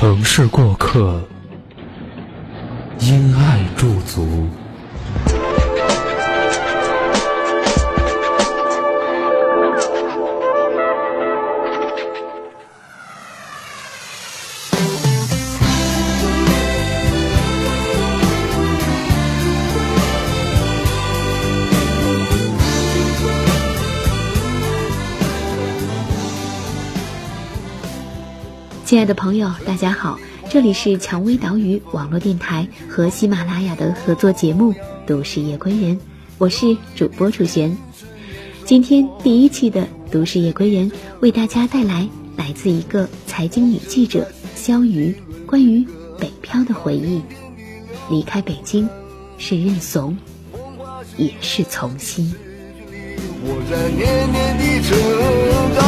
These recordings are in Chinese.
城市过客，因爱驻足。亲爱的朋友，大家好，这里是蔷薇岛屿网络电台和喜马拉雅的合作节目《都市夜归人》，我是主播楚璇。今天第一期的《都市夜归人》为大家带来来自一个财经女记者肖瑜关于北漂的回忆。离开北京，是认怂，也是从心。我在年年的成长，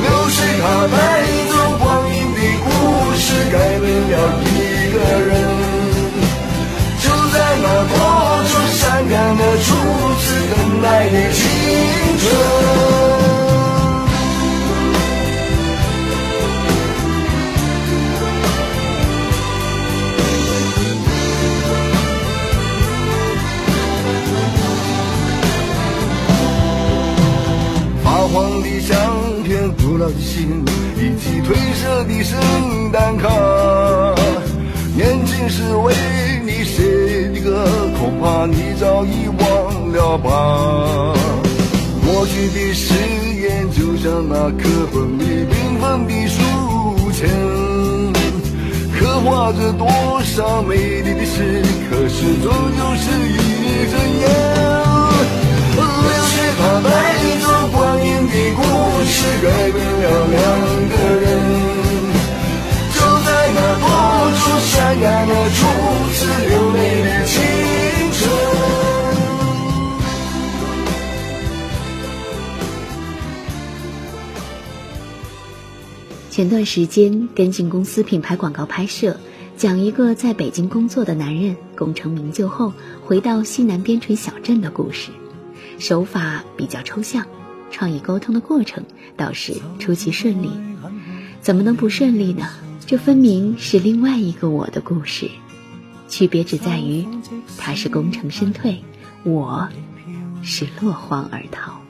流水它带。吧。过去的誓言就像那课本里缤纷的书签，刻画着多少美丽的诗，可是终究是一阵烟。流水它带走光阴的故事，改变了两个人。就在那多愁善感的初次流泪的青前段时间跟进公司品牌广告拍摄，讲一个在北京工作的男人功成名就后回到西南边陲小镇的故事。手法比较抽象，创意沟通的过程倒是出奇顺利。怎么能不顺利呢？这分明是另外一个我的故事，区别只在于他是功成身退，我是落荒而逃。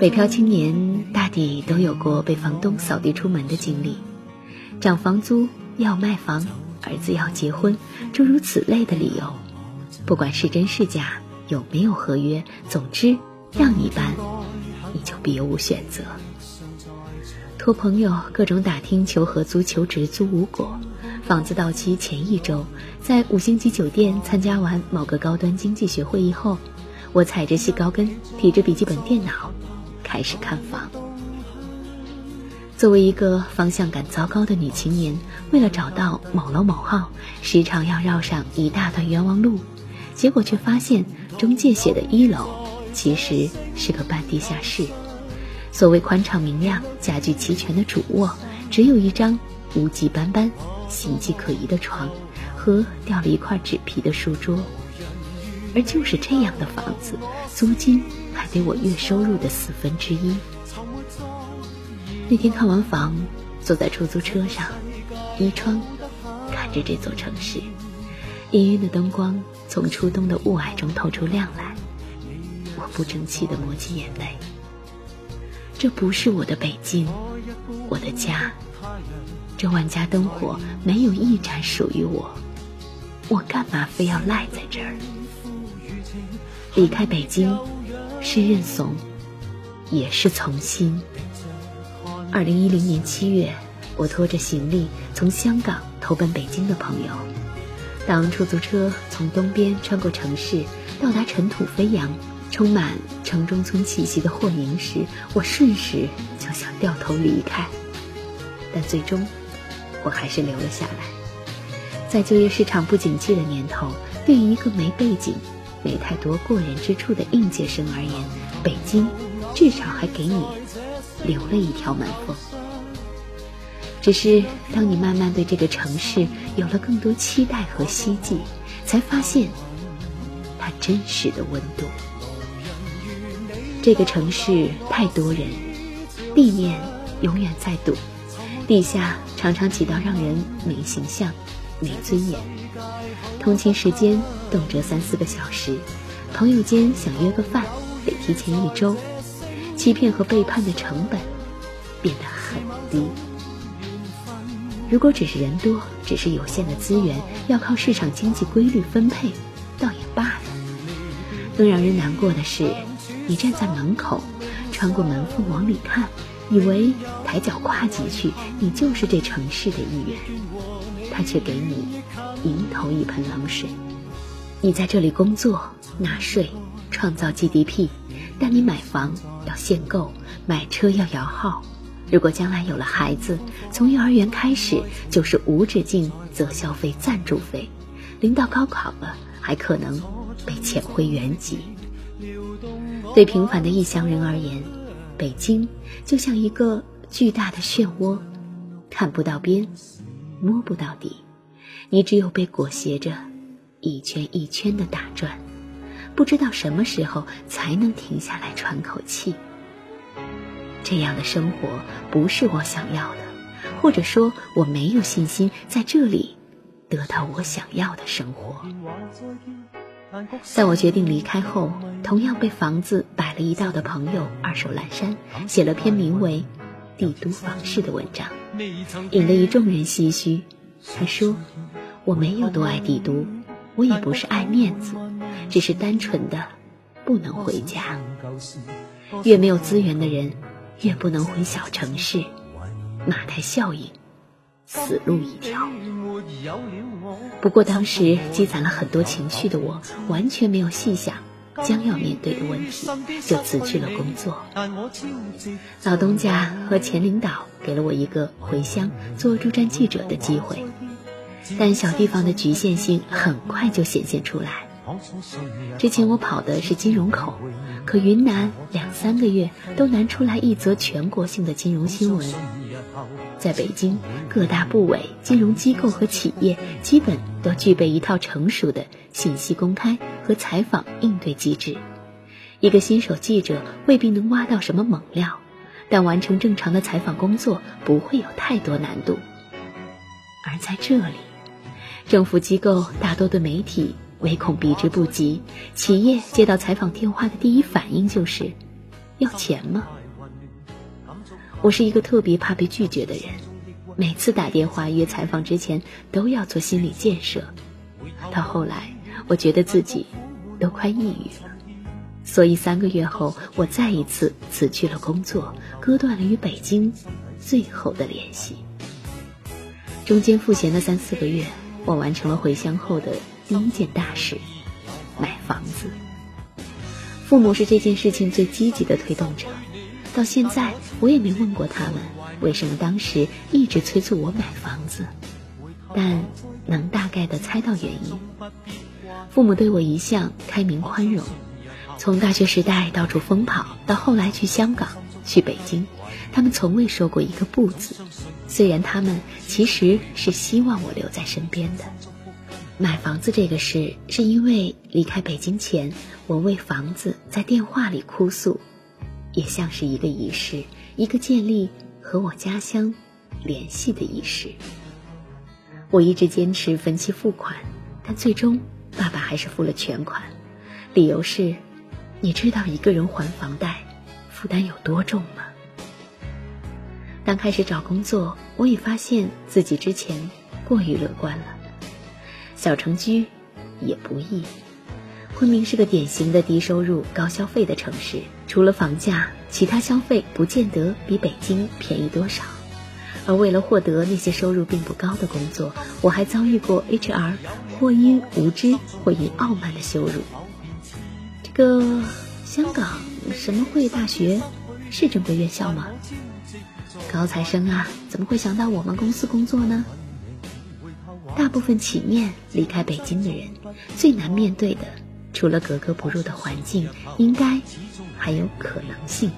北漂青年大抵都有过被房东扫地出门的经历，涨房租、要卖房、儿子要结婚，诸如此类的理由，不管是真是假。有没有合约？总之，让你搬，你就别无选择。托朋友各种打听求合租、求直租无果。房子到期前一周，在五星级酒店参加完某个高端经济学会议后，我踩着细高跟，提着笔记本电脑，开始看房。作为一个方向感糟糕的女青年，为了找到某楼某号，时常要绕上一大段冤枉路。结果却发现，中介写的一楼其实是个半地下室。所谓宽敞明亮、家具齐全的主卧，只有一张污迹斑斑、形迹可疑的床和掉了一块纸皮的书桌。而就是这样的房子，租金还得我月收入的四分之一。那天看完房，坐在出租车上，依窗看着这座城市，氤氲的灯光从初冬的雾霭中透出亮来。我不争气地抹起眼泪。这不是我的北京，我的家。这万家灯火没有一盏属于我，我干嘛非要赖在这儿？离开北京，是认怂，也是从心。二零一零年七月，我拖着行李从香港投奔北京的朋友。当出租车从东边穿过城市，到达尘土飞扬、充满城中村气息的霍宁时，我瞬时就想掉头离开，但最终，我还是留了下来。在就业市场不景气的年头，对于一个没背景、没太多过人之处的应届生而言，北京至少还给你留了一条门缝。只是当你慢慢对这个城市有了更多期待和希冀，才发现它真实的温度。这个城市太多人，地面永远在堵，地下常常挤到让人没形象、没尊严。通勤时间动辄三四个小时，朋友间想约个饭得提前一周，欺骗和背叛的成本变得很低。如果只是人多，只是有限的资源要靠市场经济规律分配，倒也罢了。更让人难过的是，你站在门口，穿过门缝往里看，以为抬脚跨进去，你就是这城市的一员，他却给你迎头一盆冷水。你在这里工作、纳税、创造 GDP，但你买房要限购，买车要摇号。如果将来有了孩子，从幼儿园开始就是无止境择校费、赞助费，临到高考了，还可能被遣回原籍。对平凡的异乡人而言，北京就像一个巨大的漩涡，看不到边，摸不到底，你只有被裹挟着一圈一圈的打转，不知道什么时候才能停下来喘口气。这样的生活不是我想要的，或者说我没有信心在这里得到我想要的生活。在我决定离开后，同样被房子摆了一道的朋友二手阑珊写了篇名为《帝都房事》的文章，引得一众人唏嘘。他说：“我没有多爱帝都，我也不是爱面子，只是单纯的不能回家。越没有资源的人。”越不能回小城市，马太效应，死路一条。不过当时积攒了很多情绪的我，完全没有细想将要面对的问题，就辞去了工作。老东家和前领导给了我一个回乡做驻站记者的机会，但小地方的局限性很快就显现出来。之前我跑的是金融口。可云南两三个月都难出来一则全国性的金融新闻，在北京各大部委、金融机构和企业基本都具备一套成熟的信息公开和采访应对机制。一个新手记者未必能挖到什么猛料，但完成正常的采访工作不会有太多难度。而在这里，政府机构大多对媒体。唯恐避之不及，企业接到采访电话的第一反应就是要钱吗？我是一个特别怕被拒绝的人，每次打电话约采访之前都要做心理建设。到后来，我觉得自己都快抑郁了，所以三个月后，我再一次辞去了工作，割断了与北京最后的联系。中间赋闲的三四个月，我完成了回乡后的。第一件大事，买房子。父母是这件事情最积极的推动者。到现在，我也没问过他们为什么当时一直催促我买房子，但能大概的猜到原因。父母对我一向开明宽容，从大学时代到处疯跑，到后来去香港、去北京，他们从未说过一个不字。虽然他们其实是希望我留在身边的。买房子这个事，是因为离开北京前，我为房子在电话里哭诉，也像是一个仪式，一个建立和我家乡联系的仪式。我一直坚持分期付款，但最终爸爸还是付了全款，理由是：你知道一个人还房贷负担有多重吗？刚开始找工作，我也发现自己之前过于乐观了。小城居也不易，昆明是个典型的低收入高消费的城市，除了房价，其他消费不见得比北京便宜多少。而为了获得那些收入并不高的工作，我还遭遇过 HR 或因无知或因傲慢的羞辱。这个香港什么会大学是正规院校吗？高材生啊，怎么会想到我们公司工作呢？大部分起面离开北京的人，最难面对的，除了格格不入的环境，应该还有可能性。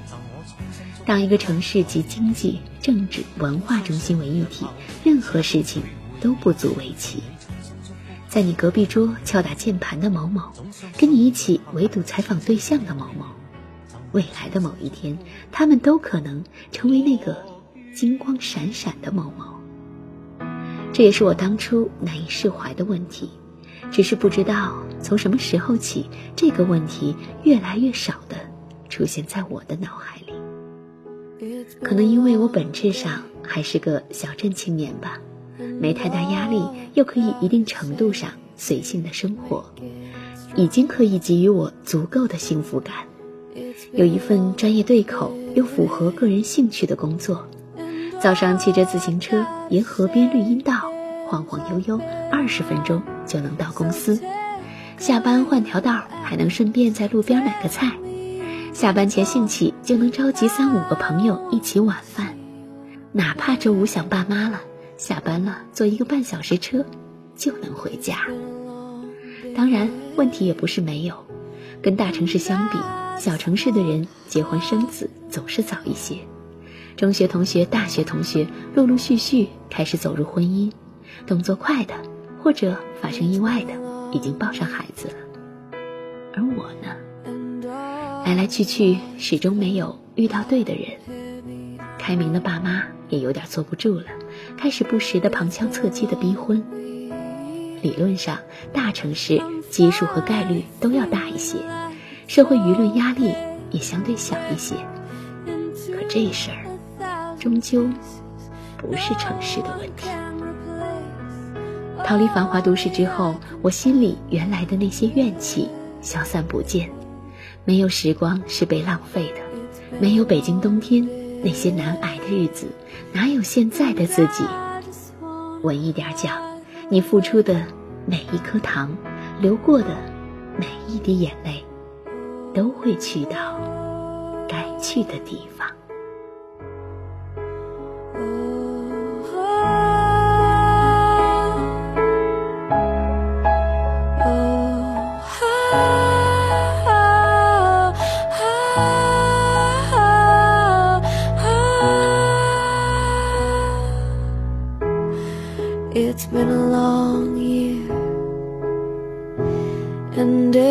当一个城市集经济、政治、文化中心为一体，任何事情都不足为奇。在你隔壁桌敲打键盘的某某，跟你一起围堵采访对象的某某，未来的某一天，他们都可能成为那个金光闪闪的某某。这也是我当初难以释怀的问题，只是不知道从什么时候起，这个问题越来越少的出现在我的脑海里。可能因为我本质上还是个小镇青年吧，没太大压力，又可以一定程度上随性的生活，已经可以给予我足够的幸福感。有一份专业对口又符合个人兴趣的工作，早上骑着自行车沿河边绿荫道晃晃悠悠，二十分钟就能到公司，下班换条道还能顺便在路边买个菜。下班前兴起就能召集三五个朋友一起晚饭，哪怕周五想爸妈了，下班了坐一个半小时车就能回家。当然，问题也不是没有，跟大城市相比，小城市的人结婚生子总是早一些。中学同学、大学同学陆陆续续开始走入婚姻，动作快的或者发生意外的已经抱上孩子了，而我呢？来来去去，始终没有遇到对的人。开明的爸妈也有点坐不住了，开始不时的旁敲侧击的逼婚。理论上，大城市基数和概率都要大一些，社会舆论压力也相对小一些。可这事儿，终究不是城市的问题。逃离繁华都市之后，我心里原来的那些怨气消散不见。没有时光是被浪费的，没有北京冬天那些难挨的日子，哪有现在的自己？稳一点讲，你付出的每一颗糖，流过的每一滴眼泪，都会去到该去的地方。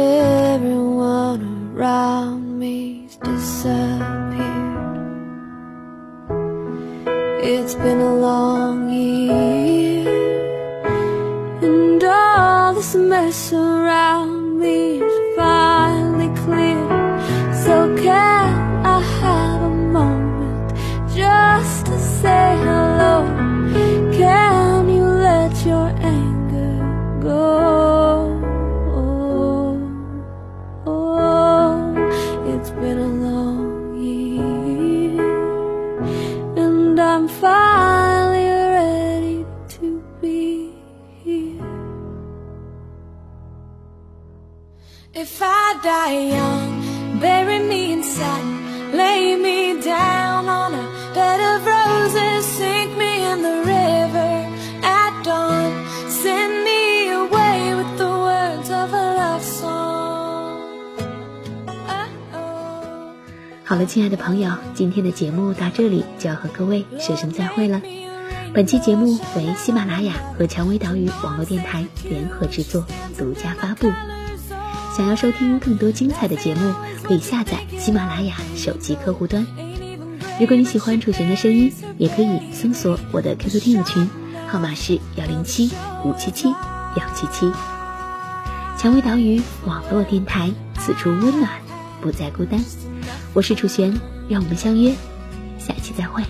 Everyone around me's disappeared. It's been a long year And all this mess around me Die young, bury me in satin, lay me down on a bed of roses, sink me in the river. at dawn，send me away with the words of a love song. 好了，亲爱的朋友，今天的节目到这里就要和各位说声再会了。本期节目为喜马拉雅和蔷薇岛屿网络电台联合制作，独家发布。想要收听更多精彩的节目，可以下载喜马拉雅手机客户端。如果你喜欢楚璇的声音，也可以搜索我的 QQ 听友群。号码是幺零七五七七幺七七。蔷薇岛屿网络电台，此处温暖，不再孤单。我是楚璇，让我们相约下期再会。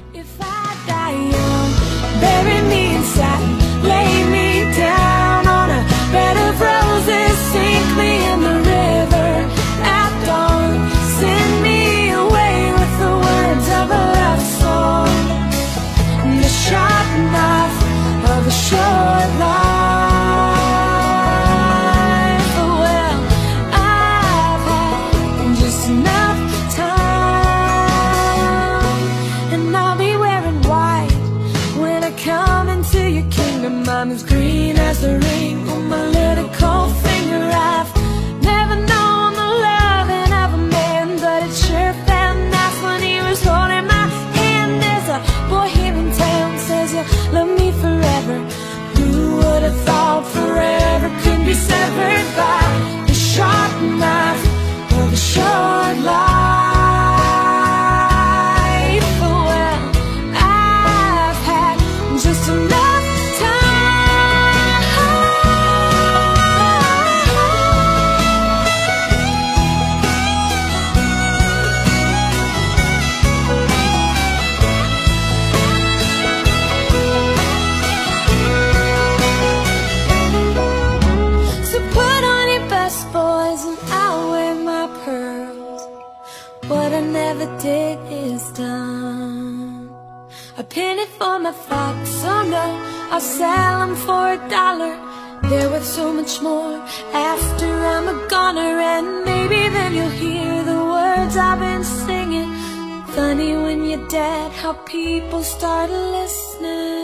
How people start listening